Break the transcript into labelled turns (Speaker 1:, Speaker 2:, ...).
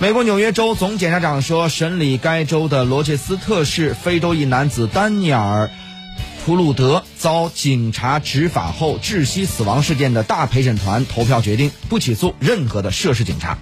Speaker 1: 美国纽约州总检察长说，审理该州的罗切斯特市非洲裔男子丹尼尔·普鲁德遭警察执法后窒息死亡事件的大陪审团投票决定不起诉任何的涉事警察。